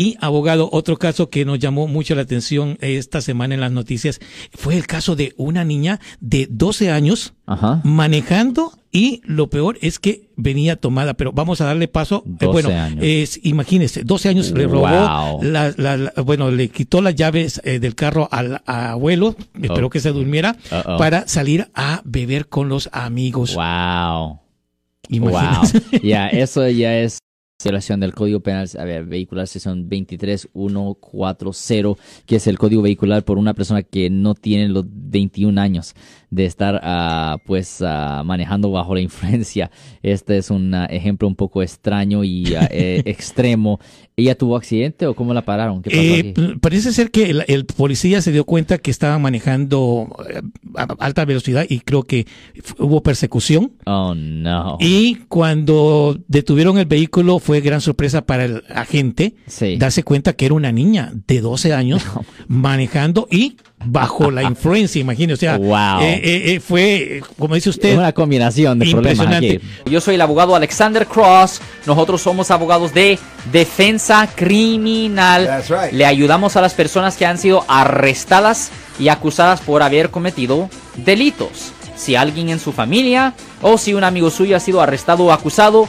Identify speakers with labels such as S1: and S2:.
S1: Y abogado, otro caso que nos llamó mucho la atención esta semana en las noticias fue el caso de una niña de 12 años
S2: Ajá.
S1: manejando y lo peor es que venía tomada, pero vamos a darle paso. Eh,
S2: 12
S1: bueno,
S2: años.
S1: es, imagínese, 12 años le robó,
S2: Wow.
S1: la- la- la- bueno, le quitó las llaves eh, del carro al a abuelo, esperó que se durmiera, para salir a beber con los amigos.
S2: Wow.
S1: Imagínese.
S2: Wow. Ya, eso ya es violación del Código Penal, a ver, vehicular sección 23140, que es el código vehicular por una persona que no tiene los 21 años de estar ah, pues ah, manejando bajo la influencia. Este es un ah, ejemplo un poco extraño y eh, extremo. ¿Ella tuvo accidente o cómo la pararon? ¿Qué pasó
S1: Eh, parece ser que el, el policía se dio cuenta que estaba manejando eh, a alta velocidad y creo que hubo persecución.
S2: Oh no.
S1: Y cuando detuvieron el vehículo fue gran sorpresa para el agente
S2: Sí.
S1: darse cuenta que era una niña de 12 años manejando y bajo la influencia, imagínese. O sea,
S2: Wow.
S1: eh, eh, eh, fue, como dice usted,
S2: una combinación de problemas
S1: impresionante.
S2: aquí.
S3: Yo soy el abogado Alexander Cross. Nosotros somos abogados de defensa criminal.
S4: That's right.
S3: Le ayudamos a las personas que han sido arrestadas y acusadas por haber cometido delitos. Si alguien en su familia o si un amigo suyo ha sido arrestado o acusado,